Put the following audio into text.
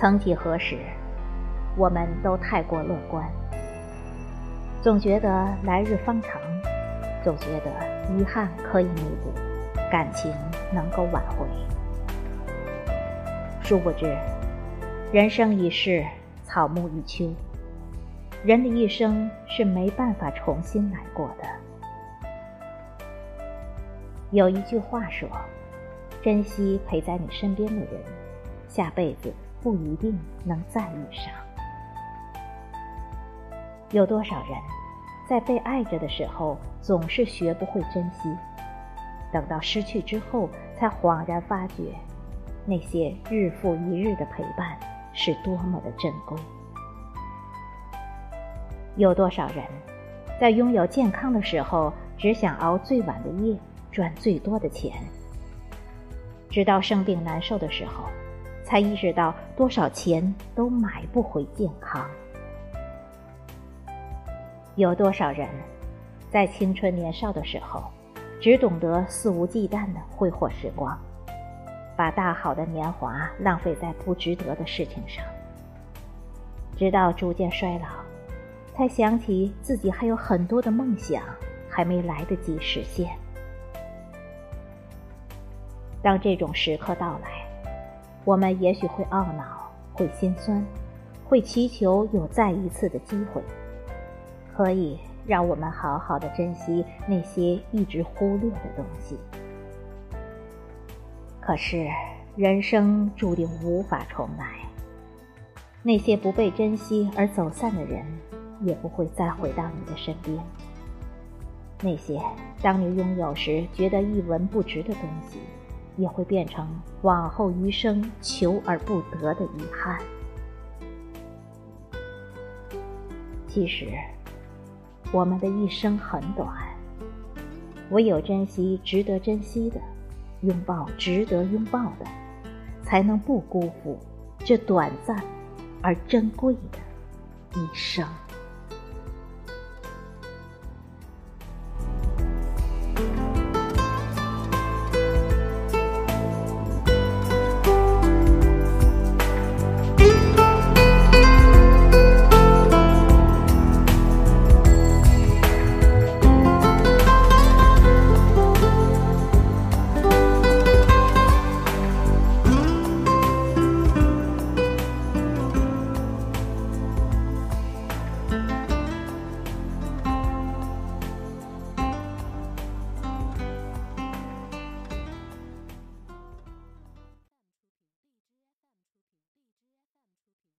曾几何时，我们都太过乐观，总觉得来日方长，总觉得遗憾可以弥补，感情能够挽回。殊不知，人生一世，草木一秋，人的一生是没办法重新来过的。有一句话说：“珍惜陪在你身边的人，下辈子不一定能再遇上。”有多少人，在被爱着的时候总是学不会珍惜，等到失去之后，才恍然发觉，那些日复一日的陪伴是多么的珍贵。有多少人，在拥有健康的时候，只想熬最晚的夜？赚最多的钱，直到生病难受的时候，才意识到多少钱都买不回健康。有多少人，在青春年少的时候，只懂得肆无忌惮的挥霍时光，把大好的年华浪费在不值得的事情上，直到逐渐衰老，才想起自己还有很多的梦想还没来得及实现。当这种时刻到来，我们也许会懊恼，会心酸，会祈求有再一次的机会，可以让我们好好的珍惜那些一直忽略的东西。可是，人生注定无法重来，那些不被珍惜而走散的人，也不会再回到你的身边。那些当你拥有时觉得一文不值的东西。也会变成往后余生求而不得的遗憾。其实，我们的一生很短，唯有珍惜值得珍惜的，拥抱值得拥抱的，才能不辜负这短暂而珍贵的一生。